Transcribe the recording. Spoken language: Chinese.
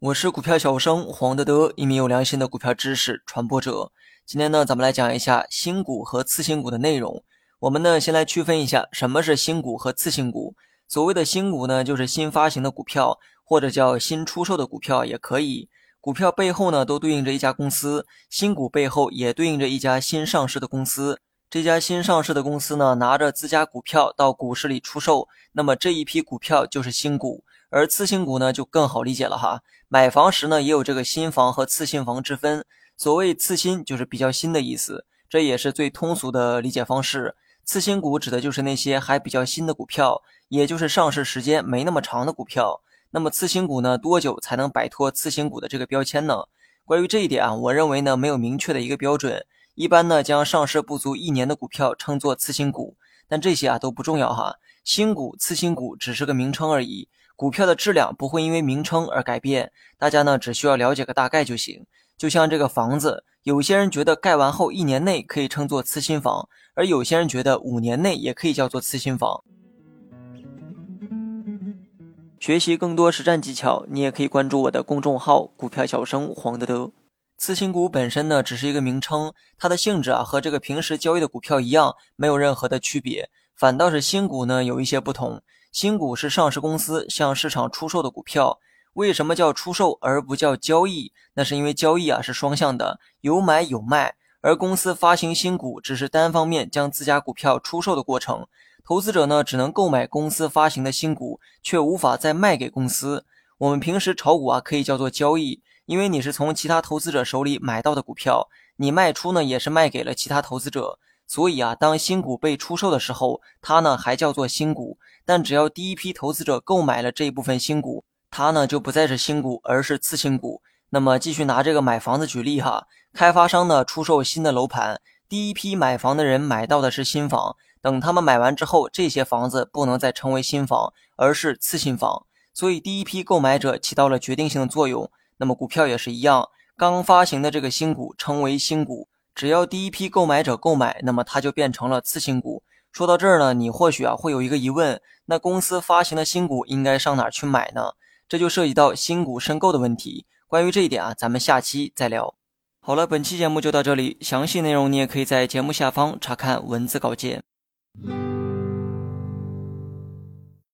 我是股票小生黄德德，一名有良心的股票知识传播者。今天呢，咱们来讲一下新股和次新股的内容。我们呢，先来区分一下什么是新股和次新股。所谓的新股呢，就是新发行的股票，或者叫新出售的股票也可以。股票背后呢，都对应着一家公司，新股背后也对应着一家新上市的公司。这家新上市的公司呢，拿着自家股票到股市里出售，那么这一批股票就是新股。而次新股呢，就更好理解了哈。买房时呢，也有这个新房和次新房之分。所谓次新，就是比较新的意思，这也是最通俗的理解方式。次新股指的就是那些还比较新的股票，也就是上市时间没那么长的股票。那么次新股呢，多久才能摆脱次新股的这个标签呢？关于这一点啊，我认为呢，没有明确的一个标准。一般呢，将上市不足一年的股票称作次新股，但这些啊都不重要哈。新股、次新股只是个名称而已，股票的质量不会因为名称而改变。大家呢只需要了解个大概就行。就像这个房子，有些人觉得盖完后一年内可以称作次新房，而有些人觉得五年内也可以叫做次新房。学习更多实战技巧，你也可以关注我的公众号“股票小生黄德德”。次新股本身呢，只是一个名称，它的性质啊和这个平时交易的股票一样，没有任何的区别。反倒是新股呢有一些不同。新股是上市公司向市场出售的股票。为什么叫出售而不叫交易？那是因为交易啊是双向的，有买有卖，而公司发行新股只是单方面将自家股票出售的过程。投资者呢只能购买公司发行的新股，却无法再卖给公司。我们平时炒股啊可以叫做交易。因为你是从其他投资者手里买到的股票，你卖出呢也是卖给了其他投资者，所以啊，当新股被出售的时候，它呢还叫做新股。但只要第一批投资者购买了这一部分新股，它呢就不再是新股，而是次新股。那么继续拿这个买房子举例哈，开发商呢出售新的楼盘，第一批买房的人买到的是新房，等他们买完之后，这些房子不能再称为新房，而是次新房。所以第一批购买者起到了决定性的作用。那么股票也是一样，刚发行的这个新股称为新股，只要第一批购买者购买，那么它就变成了次新股。说到这儿呢，你或许啊会有一个疑问：那公司发行的新股应该上哪儿去买呢？这就涉及到新股申购的问题。关于这一点啊，咱们下期再聊。好了，本期节目就到这里，详细内容你也可以在节目下方查看文字稿件。